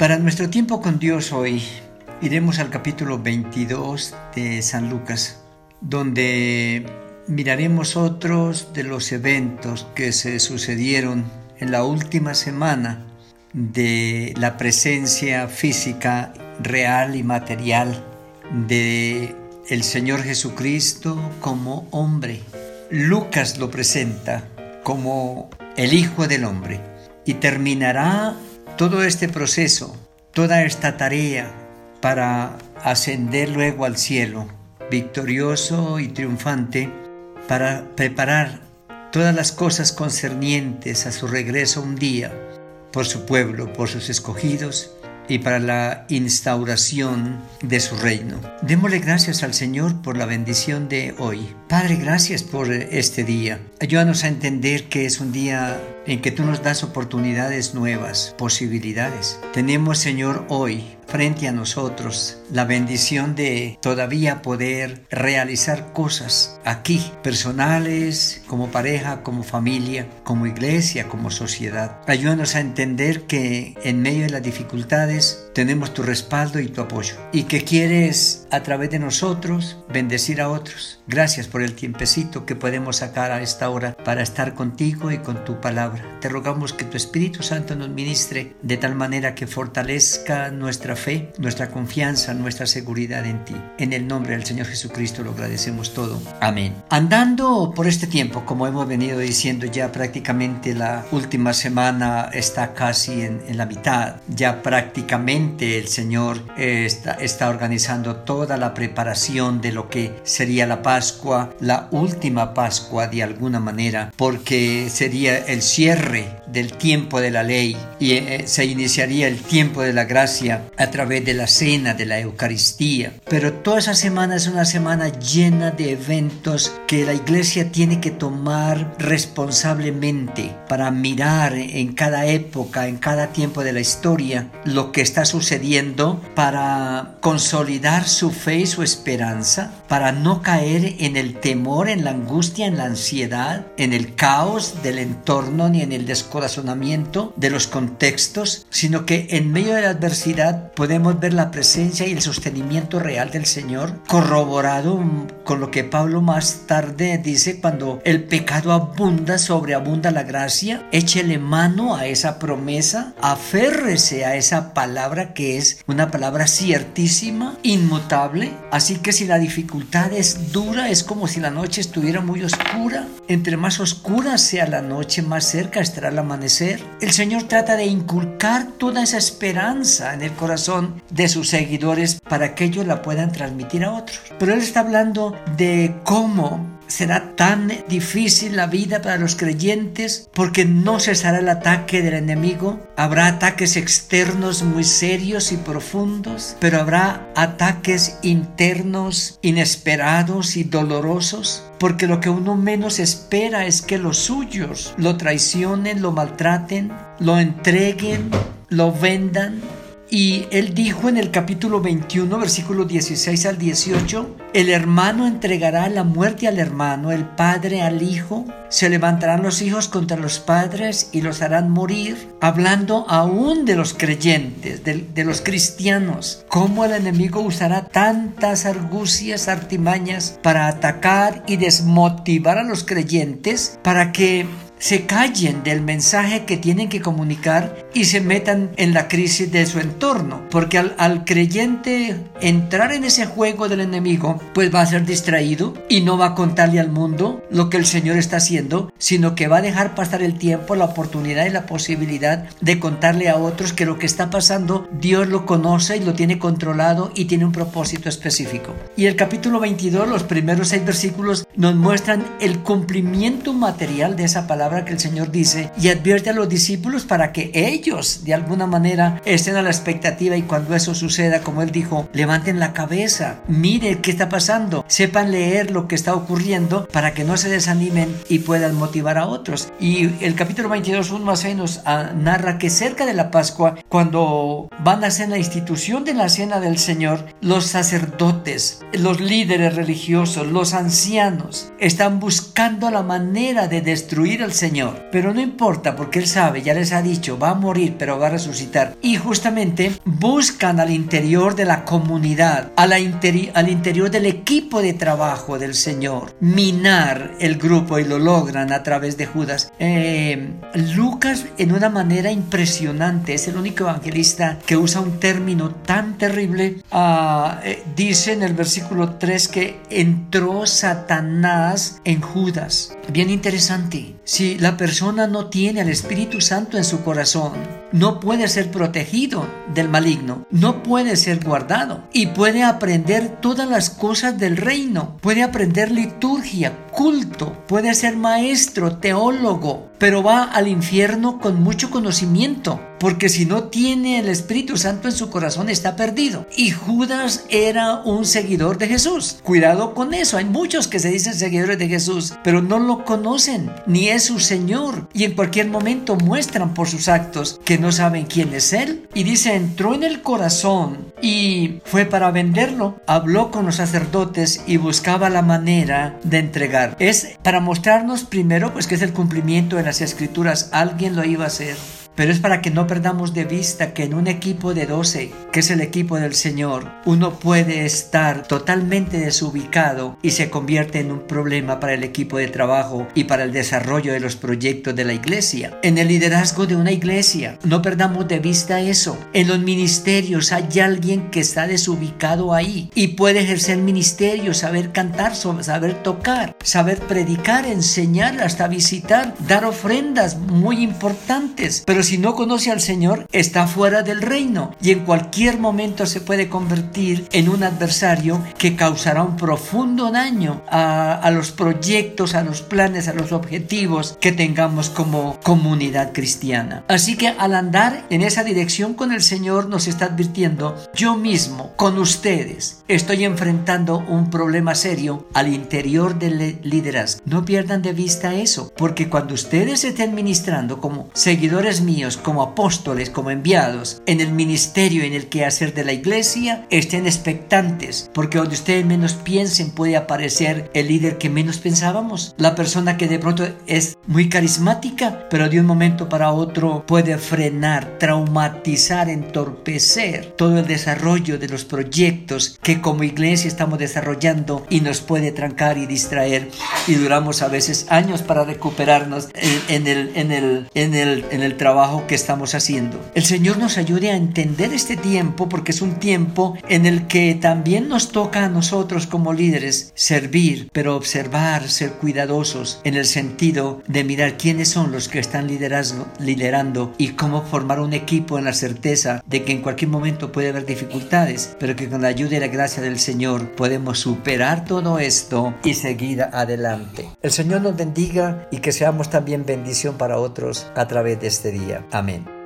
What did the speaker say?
Para nuestro tiempo con Dios hoy iremos al capítulo 22 de San Lucas, donde miraremos otros de los eventos que se sucedieron en la última semana de la presencia física real y material de el Señor Jesucristo como hombre. Lucas lo presenta como el Hijo del Hombre y terminará todo este proceso, toda esta tarea para ascender luego al cielo, victorioso y triunfante, para preparar todas las cosas concernientes a su regreso un día por su pueblo, por sus escogidos y para la instauración de su reino. Démosle gracias al Señor por la bendición de hoy. Padre, gracias por este día. Ayúdanos a entender que es un día en que tú nos das oportunidades nuevas, posibilidades. Tenemos, Señor, hoy frente a nosotros la bendición de todavía poder realizar cosas aquí, personales, como pareja, como familia, como iglesia, como sociedad. Ayúdanos a entender que en medio de las dificultades tenemos tu respaldo y tu apoyo y que quieres a través de nosotros bendecir a otros. Gracias por el tiempecito que podemos sacar a esta hora para estar contigo y con tu palabra. Te rogamos que tu Espíritu Santo nos ministre de tal manera que fortalezca nuestra fe, nuestra confianza, nuestra seguridad en ti. En el nombre del Señor Jesucristo lo agradecemos todo. Amén. Andando por este tiempo, como hemos venido diciendo ya prácticamente la última semana está casi en, en la mitad, ya prácticamente el Señor eh, está, está organizando toda la preparación de lo que sería la Pascua, la última Pascua de alguna manera, porque sería el cierre del tiempo de la ley y eh, se iniciaría el tiempo de la gracia a través de la cena, de la Eucaristía. Pero toda esa semana es una semana llena de eventos que la iglesia tiene que tomar responsablemente para mirar en cada época, en cada tiempo de la historia, lo que está sucediendo para consolidar su fe y su esperanza, para no caer en el temor, en la angustia, en la ansiedad, en el caos del entorno ni en el desconocimiento razonamiento de los contextos, sino que en medio de la adversidad podemos ver la presencia y el sostenimiento real del Señor, corroborado con lo que Pablo más tarde dice cuando el pecado abunda, sobreabunda la gracia, échele mano a esa promesa, aférrese a esa palabra que es una palabra ciertísima, inmutable, así que si la dificultad es dura, es como si la noche estuviera muy oscura, entre más oscura sea la noche, más cerca estará la amanecer, el Señor trata de inculcar toda esa esperanza en el corazón de sus seguidores para que ellos la puedan transmitir a otros. Pero Él está hablando de cómo será tan difícil la vida para los creyentes porque no cesará el ataque del enemigo. Habrá ataques externos muy serios y profundos, pero habrá ataques internos inesperados y dolorosos porque lo que uno menos espera es que los suyos lo traicionen, lo maltraten, lo entreguen, lo vendan y él dijo en el capítulo 21, versículos 16 al 18, el hermano entregará la muerte al hermano, el padre al hijo, se levantarán los hijos contra los padres y los harán morir, hablando aún de los creyentes, de, de los cristianos, cómo el enemigo usará tantas argucias, artimañas para atacar y desmotivar a los creyentes para que se callen del mensaje que tienen que comunicar y se metan en la crisis de su entorno. Porque al, creyente entrar en ese juego del enemigo, pues va a ser distraído y no va a contarle al mundo lo que el Señor está haciendo, sino que va a dejar pasar el tiempo, la oportunidad y la posibilidad de contarle a otros que lo que está pasando Dios lo conoce y lo tiene controlado y tiene un propósito específico. Y el capítulo 22, los primeros seis versículos, nos muestran el cumplimiento material de esa palabra que el Señor dice y advierte a los discípulos para que ellos de alguna manera estén a la expectativa y cuando eso suceda, como él dijo, levanten la cabeza, miren qué está pasando, sepan leer lo que está ocurriendo para que no se desanimen y puedan motivar a otros. Y el capítulo 22, 1 más nos ah, narra que cerca de la Pascua, cuando van a hacer la institución de la cena del Señor, los sacerdotes, los líderes religiosos, los ancianos, están buscando la manera de destruir al Señor. Pero no importa porque Él sabe, ya les ha dicho, va a morir, pero va a resucitar. Y justamente buscan al interior de la comunidad, al interior del equipo de trabajo del Señor, minar el grupo y lo logran a través de Judas. Eh, Lucas en una manera impresionante es el único evangelista que usa un término tan terrible. Ah, eh, dice en el versículo 3 que entró Satanás en Judas. Bien interesante. Si la persona no tiene al Espíritu Santo en su corazón, no puede ser protegido del maligno, no puede ser guardado y puede aprender todas las cosas del reino, puede aprender liturgia, culto, puede ser maestro, teólogo, pero va al infierno con mucho conocimiento, porque si no tiene el Espíritu Santo en su corazón está perdido. Y Judas era un seguidor de Jesús. Cuidado con eso, hay muchos que se dicen seguidores de Jesús, pero no lo conocen, ni es su Señor, y en cualquier momento muestran por sus actos que no saben quién es Él. Y dice, entró en el corazón y fue para venderlo, habló con los sacerdotes y buscaba la manera de entregar. Es para mostrarnos primero pues que es el cumplimiento de las escrituras, alguien lo iba a hacer pero es para que no perdamos de vista que en un equipo de 12, que es el equipo del Señor, uno puede estar totalmente desubicado y se convierte en un problema para el equipo de trabajo y para el desarrollo de los proyectos de la iglesia. En el liderazgo de una iglesia, no perdamos de vista eso. En los ministerios hay alguien que está desubicado ahí y puede ejercer ministerio, saber cantar, saber tocar, saber predicar, enseñar, hasta visitar, dar ofrendas muy importantes. Pero no conoce al Señor, está fuera del reino y en cualquier momento se puede convertir en un adversario que causará un profundo daño a, los proyectos, a los planes, a los objetivos que tengamos como comunidad cristiana. Así que al andar en esa dirección con el Señor nos está advirtiendo, yo mismo, con ustedes, estoy enfrentando un problema serio al interior del liderazgo. No pierdan de vista eso, porque cuando ustedes estén ministrando como seguidores míos, como apóstoles, como enviados, en el ministerio, en el quehacer de la iglesia, estén expectantes, porque donde ustedes menos piensen puede aparecer el líder que menos pensábamos, la persona que de pronto es muy carismática, pero de un momento para otro puede frenar, traumatizar, entorpecer todo el desarrollo de los proyectos que como iglesia estamos desarrollando y nos puede trancar y distraer. Y duramos a veces años para recuperarnos en, el, en, el, en, el, en el trabajo que estamos haciendo. El Señor nos ayude a entender este tiempo porque es un tiempo en el que también nos toca a nosotros como líderes servir, pero observar, ser cuidadosos en el sentido de mirar quiénes son los que están liderando y cómo formar un equipo en la certeza de que en cualquier momento puede haber dificultades, pero que con la ayuda y la gracia del Señor podemos superar todo esto y seguir adelante. El Señor nos bendiga y que seamos también bendición para otros a través de este día. Amén.